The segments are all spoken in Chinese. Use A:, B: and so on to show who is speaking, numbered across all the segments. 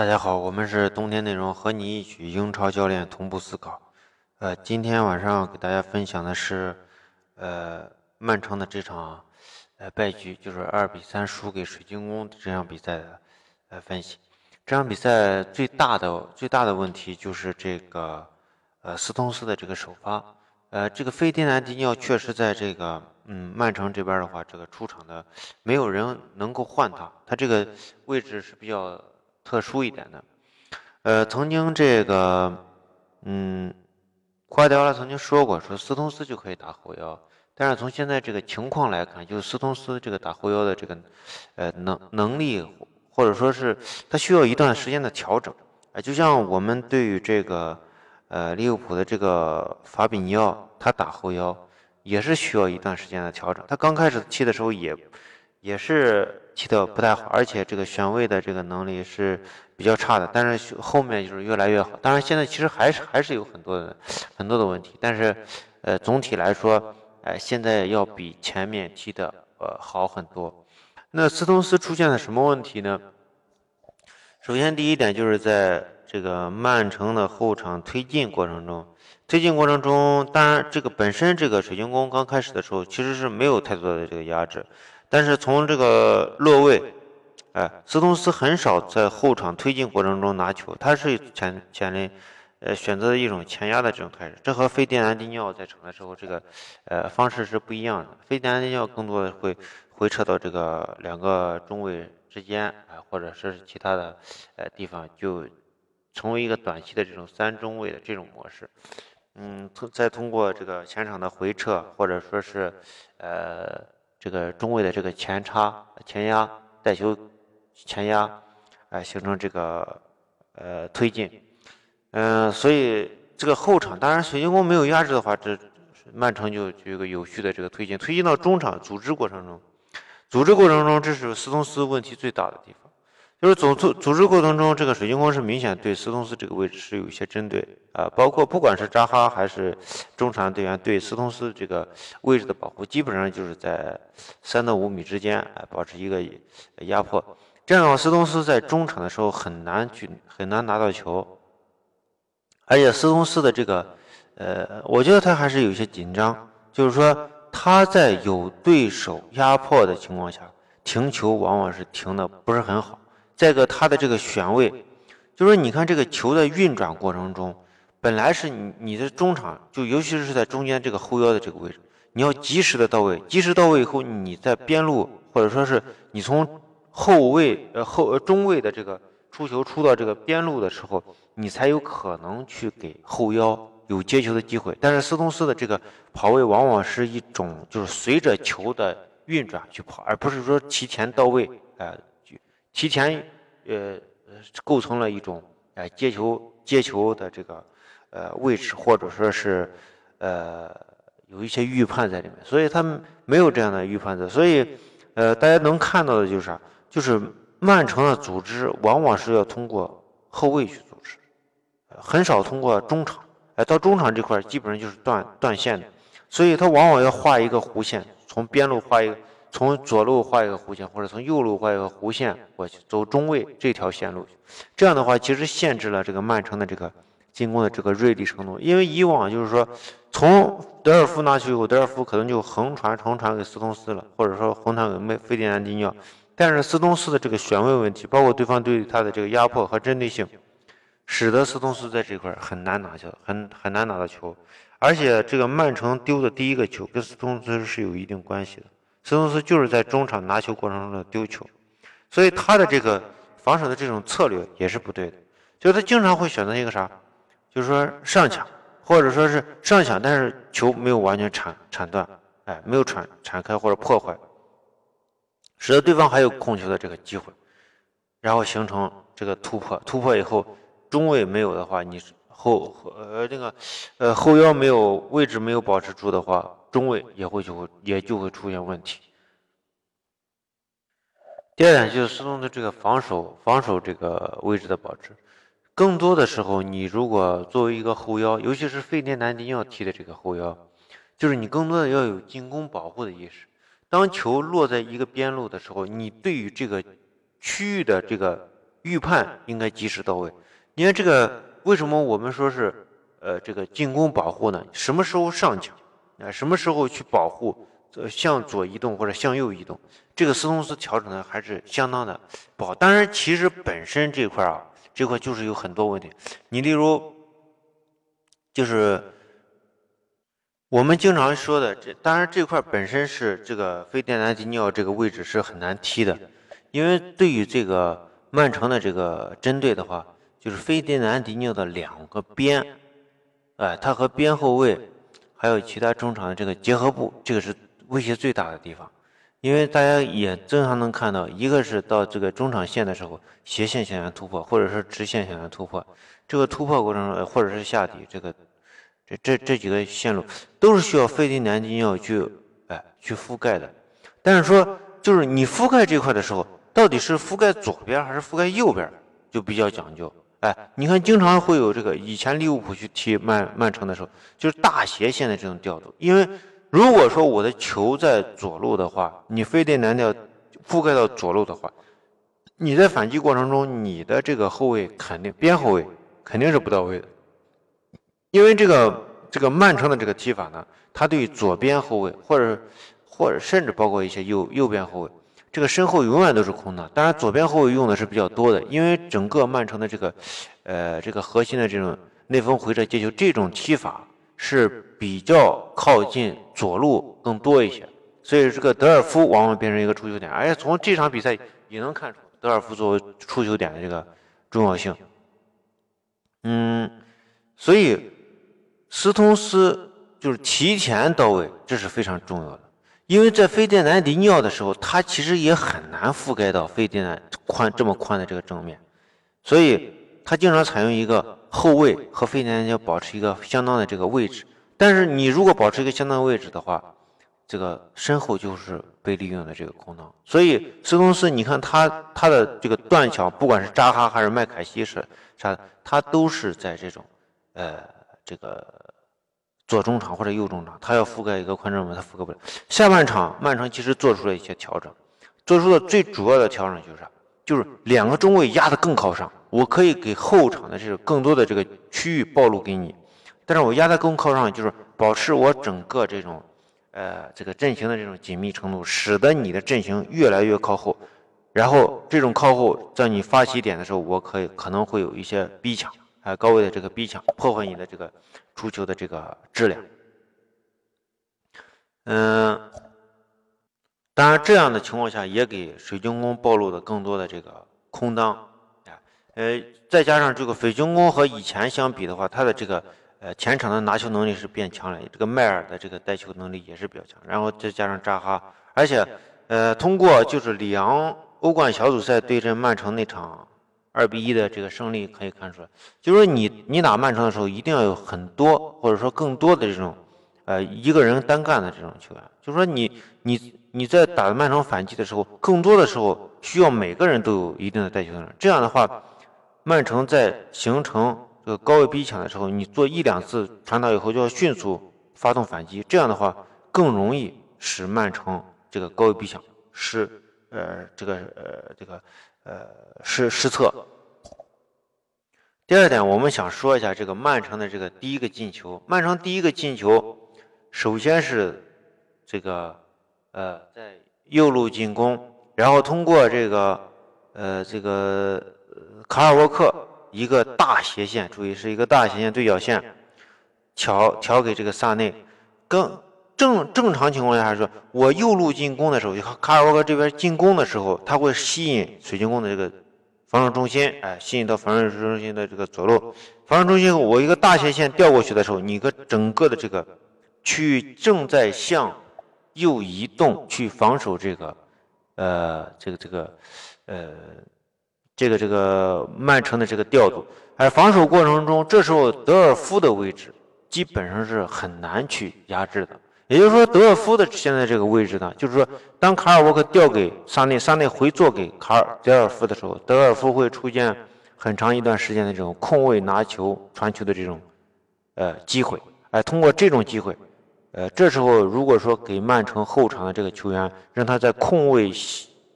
A: 大家好，我们是冬天内容，和你一起英超教练同步思考。呃，今天晚上给大家分享的是，呃，曼城的这场呃败局，就是二比三输给水晶宫这场比赛的呃分析。这场比赛最大的最大的问题就是这个呃斯通斯的这个首发。呃，这个费迪南迪尼奥确实在这个嗯曼城这边的话，这个出场的没有人能够换他，他这个位置是比较特殊一点的。呃，曾经这个嗯瓜迪奥拉曾经说过，说斯通斯就可以打后腰，但是从现在这个情况来看，就是斯通斯这个打后腰的这个呃能能力，或者说是他需要一段时间的调整啊，就像我们对于这个。呃，利物浦的这个法比尼奥，他打后腰也是需要一段时间的调整。他刚开始踢的时候也也是踢得不太好，而且这个选位的这个能力是比较差的。但是后面就是越来越好。当然，现在其实还是还是有很多的很多的问题。但是，呃，总体来说，呃，现在要比前面踢的呃好很多。那斯通斯出现了什么问题呢？首先，第一点就是在。这个曼城的后场推进过程中，推进过程中，当然这个本身这个水晶宫刚开始的时候其实是没有太多的这个压制，但是从这个落位，哎，斯通斯很少在后场推进过程中拿球，他是前前人，呃，选择的一种前压的这种态势，这和费迪南迪尼奥在场的时候这个，呃，方式是不一样的。费迪南迪尼奥更多的会回撤到这个两个中卫之间，啊，或者说是其他的，呃，地方就。成为一个短期的这种三中卫的这种模式，嗯，通再通过这个前场的回撤，或者说是，呃，这个中位的这个前插、前压、带球、前压，哎，形成这个呃推进，嗯，所以这个后场，当然水晶宫没有压制的话，这曼城就就有个有序的这个推进，推进到中场组织过程中，组织过程中，这是斯通斯问题最大的地方。就是组组组织过程中，这个水晶宫是明显对斯通斯这个位置是有一些针对啊，包括不管是扎哈还是中场队员对斯通斯这个位置的保护，基本上就是在三到五米之间啊，保持一个压迫。这样的话，斯通斯在中场的时候很难去很难拿到球，而且斯通斯的这个呃，我觉得他还是有些紧张，就是说他在有对手压迫的情况下停球，往往是停的不是很好。再一个，他的这个选位，就是你看这个球的运转过程中，本来是你你的中场，就尤其是在中间这个后腰的这个位置，你要及时的到位，及时到位以后，你在边路或者说是你从后卫呃后中卫的这个出球出到这个边路的时候，你才有可能去给后腰有接球的机会。但是斯通斯的这个跑位往往是一种就是随着球的运转去跑，而不是说提前到位，哎。提前，呃，构成了一种，呃接球接球的这个，呃，位置，或者说是，呃，有一些预判在里面，所以他们没有这样的预判在，所以，呃，大家能看到的就是啥？就是曼城的组织往往是要通过后卫去组织，很少通过中场，哎，到中场这块基本上就是断断线的，所以他往往要画一个弧线，从边路画一个。从左路画一个弧线，或者从右路画一个弧线过去，走中卫这条线路。这样的话，其实限制了这个曼城的这个进攻的这个锐利程度。因为以往就是说，从德尔夫拿球以后，德尔夫可能就横传横传给斯通斯了，或者说横传给梅费迪南迪尼奥。但是斯通斯的这个选位问题，包括对方对他的这个压迫和针对性，使得斯通斯在这块很难拿球，很很难拿到球。而且这个曼城丢的第一个球跟斯通斯是有一定关系的。斯通斯就是在中场拿球过程中的丢球，所以他的这个防守的这种策略也是不对的。就他经常会选择一个啥，就是说上抢，或者说是上抢，但是球没有完全铲铲断，哎，没有铲铲开或者破坏，使得对方还有控球的这个机会，然后形成这个突破。突破以后，中卫没有的话，你后呃这个呃后腰没有位置没有保持住的话。中卫也会就会也就会出现问题。第二点就是斯通的这个防守防守这个位置的保持，更多的时候，你如果作为一个后腰，尤其是费迪南迪尼奥踢的这个后腰，就是你更多的要有进攻保护的意识。当球落在一个边路的时候，你对于这个区域的这个预判应该及时到位。你看这个为什么我们说是呃这个进攻保护呢？什么时候上抢啊？什么时候去保护？呃，向左移动或者向右移动，这个斯通斯调整的还是相当的不好。当然，其实本身这块啊，这块就是有很多问题。你例如，就是我们经常说的，这当然这块本身是这个非电南迪尼奥这个位置是很难踢的，因为对于这个曼城的这个针对的话，就是非电南迪尼奥的两个边，哎，他和边后卫还有其他中场的这个结合部，这个是。威胁最大的地方，因为大家也经常能看到，一个是到这个中场线的时候，斜线想要突破，或者是直线想要突破，这个突破过程中，或者是下底，这个这这这几个线路都是需要费迪南迪奥去哎去覆盖的。但是说，就是你覆盖这块的时候，到底是覆盖左边还是覆盖右边，就比较讲究。哎，你看，经常会有这个，以前利物浦去踢曼曼城的时候，就是大斜线的这种调度，因为。如果说我的球在左路的话，你非得难掉覆盖到左路的话，你在反击过程中，你的这个后卫肯定边后卫肯定是不到位的，因为这个这个曼城的这个踢法呢，他对左边后卫或者或者甚至包括一些右右边后卫，这个身后永远都是空的。当然，左边后卫用的是比较多的，因为整个曼城的这个呃这个核心的这种内锋回撤接球这种踢法。是比较靠近左路更多一些，所以这个德尔夫往往变成一个出球点，而且从这场比赛也能看出德尔夫作为出球点的这个重要性。嗯，所以斯通斯就是提前到位，这是非常重要的，因为在费迪南迪尿的时候，他其实也很难覆盖到费迪南宽这么宽的这个正面，所以他经常采用一个。后卫和费迪南要保持一个相当的这个位置，但是你如果保持一个相当位置的话，这个身后就是被利用的这个空当。所以斯通斯，你看他他的这个断桥，不管是扎哈还是麦凯西是啥的，他都是在这种呃这个左中场或者右中场，他要覆盖一个宽正门，他覆盖不了。下半场曼城其实做出了一些调整，做出的最主要的调整就是啥？就是两个中卫压得更靠上。我可以给后场的这个更多的这个区域暴露给你，但是我压在更靠上，就是保持我整个这种，呃，这个阵型的这种紧密程度，使得你的阵型越来越靠后，然后这种靠后，在你发起点的时候，我可以可能会有一些逼抢，还有高位的这个逼抢，破坏你的这个出球的这个质量。嗯，当然这样的情况下，也给水晶宫暴露的更多的这个空当。呃，再加上这个水晶宫和以前相比的话，他的这个呃前场的拿球能力是变强了，这个迈尔的这个带球能力也是比较强，然后再加上扎哈，而且呃通过就是里昂欧冠小组赛对阵曼城那场二比一的这个胜利可以看出来，就是说你你打曼城的时候一定要有很多或者说更多的这种呃一个人单干的这种球员，就是说你你你在打曼城反击的时候，更多的时候需要每个人都有一定的带球能力，这样的话。曼城在形成这个高位逼抢的时候，你做一两次传导以后，就要迅速发动反击，这样的话更容易使曼城这个高位逼抢失呃这个呃这个呃失失策。第二点，我们想说一下这个曼城的这个第一个进球。曼城第一个进球，首先是这个呃在右路进攻，然后通过这个呃这个。卡尔沃克一个大斜线，注意是一个大斜线对角线，调调给这个萨内。更正正常情况下说，我右路进攻的时候，就卡尔沃克这边进攻的时候，他会吸引水晶宫的这个防守中心，哎，吸引到防守中心的这个左路。防守中心，我一个大斜线调过去的时候，你个整个的这个区域正在向右移动去防守这个，呃，这个这个，呃。这个这个曼城的这个调度，而防守过程中，这时候德尔夫的位置基本上是很难去压制的。也就是说，德尔夫的现在这个位置呢，就是说，当卡尔沃克调给萨内，萨内回做给卡尔德尔夫的时候，德尔夫会出现很长一段时间的这种空位拿球传球的这种呃机会。哎，通过这种机会，呃，这时候如果说给曼城后场的这个球员，让他在空位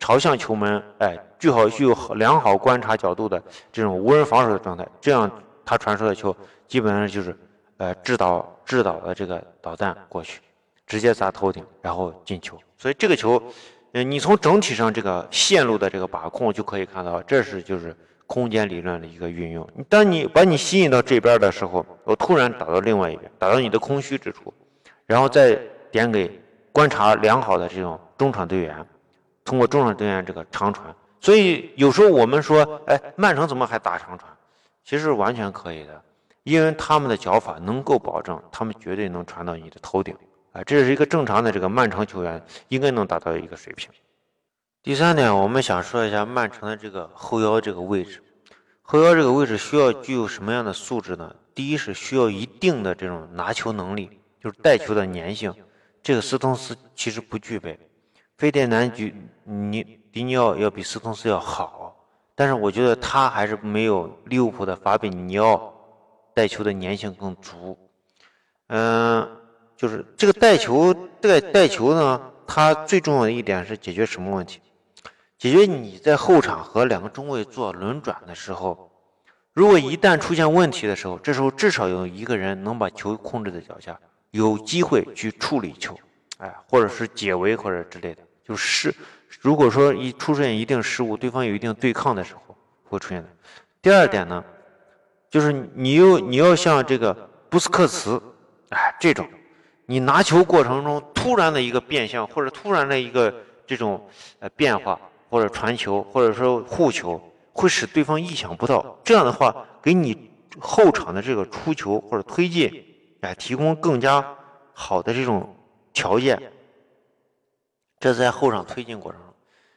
A: 朝向球门，哎。最好具有良好观察角度的这种无人防守的状态，这样他传出的球基本上就是呃制导制导的这个导弹过去，直接砸头顶，然后进球。所以这个球，呃，你从整体上这个线路的这个把控就可以看到，这是就是空间理论的一个运用。当你把你吸引到这边的时候，我突然打到另外一边，打到你的空虚之处，然后再点给观察良好的这种中场队员，通过中场队员这个长传。所以有时候我们说，哎，曼城怎么还打长传？其实完全可以的，因为他们的脚法能够保证，他们绝对能传到你的头顶啊！这是一个正常的这个曼城球员应该能达到的一个水平。第三点，我们想说一下曼城的这个后腰这个位置，后腰这个位置需要具有什么样的素质呢？第一是需要一定的这种拿球能力，就是带球的粘性，这个斯通斯其实不具备。费迪南举尼。迪尼奥要比斯通斯要好，但是我觉得他还是没有利物浦的法比尼奥带球的粘性更足。嗯，就是这个带球带带球呢，它最重要的一点是解决什么问题？解决你在后场和两个中卫做轮转的时候，如果一旦出现问题的时候，这时候至少有一个人能把球控制在脚下，有机会去处理球，哎，或者是解围或者之类的，就是。如果说一出现一定失误，对方有一定对抗的时候会出现的。第二点呢，就是你又你要像这个布斯克茨，哎，这种你拿球过程中突然的一个变向，或者突然的一个这种呃变化，或者传球，或者说护球，会使对方意想不到。这样的话，给你后场的这个出球或者推进，哎，提供更加好的这种条件。这在后场推进过程中，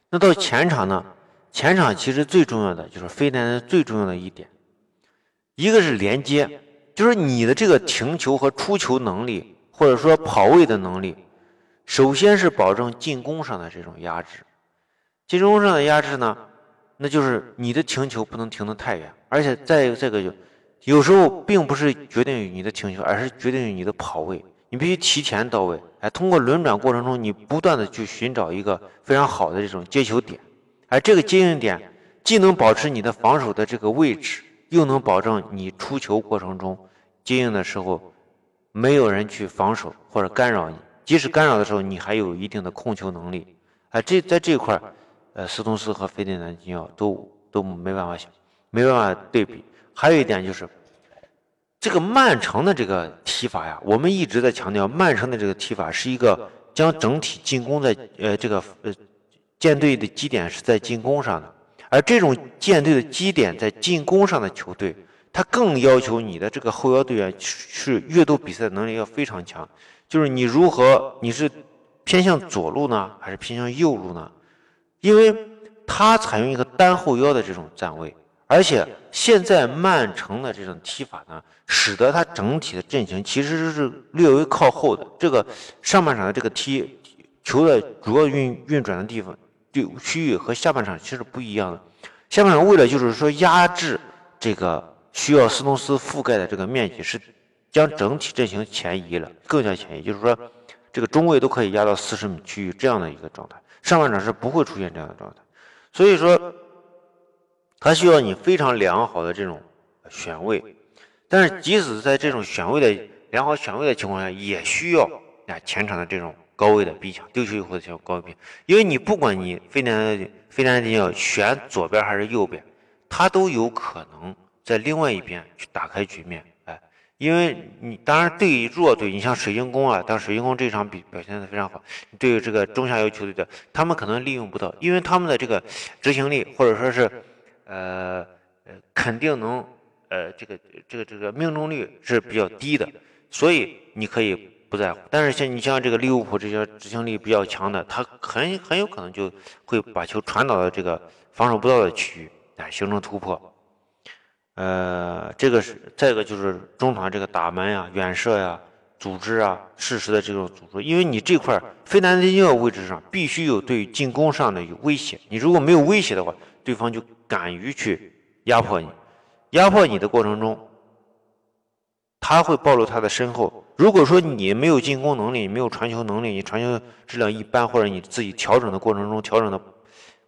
A: 那到前场呢？前场其实最重要的就是飞南最重要的一点，一个是连接，就是你的这个停球和出球能力，或者说跑位的能力，首先是保证进攻上的这种压制。进攻上的压制呢，那就是你的停球不能停得太远，而且再一个这个就有时候并不是决定于你的停球，而是决定于你的跑位。你必须提前到位，哎，通过轮转过程中，你不断的去寻找一个非常好的这种接球点，而这个接应点既能保持你的防守的这个位置，又能保证你出球过程中接应的时候没有人去防守或者干扰你，即使干扰的时候，你还有一定的控球能力，哎，这在这一块儿，呃，斯通斯和费迪南金奥都都没办法想，没办法对比。还有一点就是。这个曼城的这个踢法呀，我们一直在强调，曼城的这个踢法是一个将整体进攻在呃这个呃舰队的基点是在进攻上的，而这种舰队的基点在进攻上的球队，他更要求你的这个后腰队员是阅读比赛能力要非常强，就是你如何你是偏向左路呢，还是偏向右路呢？因为他采用一个单后腰的这种站位。而且现在曼城的这种踢法呢，使得他整体的阵型其实是略微靠后的。这个上半场的这个踢球的主要运运转的地方，对区域和下半场其实不一样的。下半场为了就是说压制这个需要斯通斯覆盖的这个面积，是将整体阵型前移了，更加前移，就是说这个中卫都可以压到四十米区域这样的一个状态。上半场是不会出现这样的状态，所以说。它需要你非常良好的这种选位，但是即使在这种选位的良好选位的情况下，也需要啊前场的这种高位的逼抢，丢球以后的这种高位逼抢因为你不管你费南费南迪要选左边还是右边，他都有可能在另外一边去打开局面。哎，因为你当然对于弱队，你像水晶宫啊，当水晶宫这场比表现的非常好，对于这个中下游球队的，他们可能利用不到，因为他们的这个执行力或者说是。呃，肯定能，呃，这个这个这个命中率是比较低的，所以你可以不在乎。但是像你像这个利物浦这些执行力比较强的，他很很有可能就会把球传导到这个防守不到的区域，哎，形成突破。呃，这个是再一个就是中场这个打门呀、远射呀、组织啊、适时的这种组织，因为你这块非南迪奥位置上必须有对进攻上的有威胁，你如果没有威胁的话。对方就敢于去压迫你，压迫你的过程中，他会暴露他的身后。如果说你没有进攻能力，没有传球能力，你传球质量一般，或者你自己调整的过程中调整的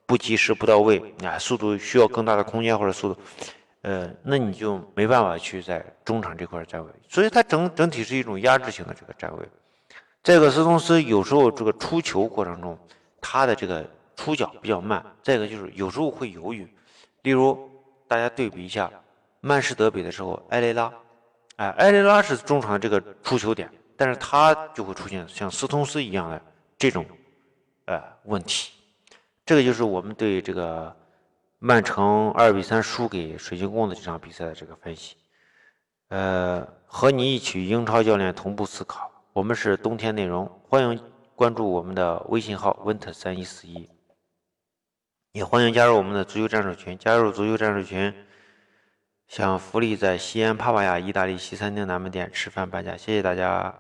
A: 不及时、不到位啊，速度需要更大的空间或者速度，呃，那你就没办法去在中场这块站位，所以它整整体是一种压制性的这个站位。再一个，斯通斯有时候这个出球过程中，他的这个出脚比较慢；再一个就是有时候会犹豫。例如，大家对比一下曼市德比的时候，埃雷拉，哎，埃雷拉是中场这个出球点，但是他就会出现像斯通斯一样的这种呃问题。这个就是我们对这个曼城二比三输给水晶宫的这场比赛的这个分析。呃，和你一起英超教练同步思考，我们是冬天内容，欢迎关注我们的微信号 winter 三一四一，也欢迎加入我们的足球战术群。加入足球战术群，享福利在西安帕瓦亚意大利西餐厅南门店吃饭半价。谢谢大家。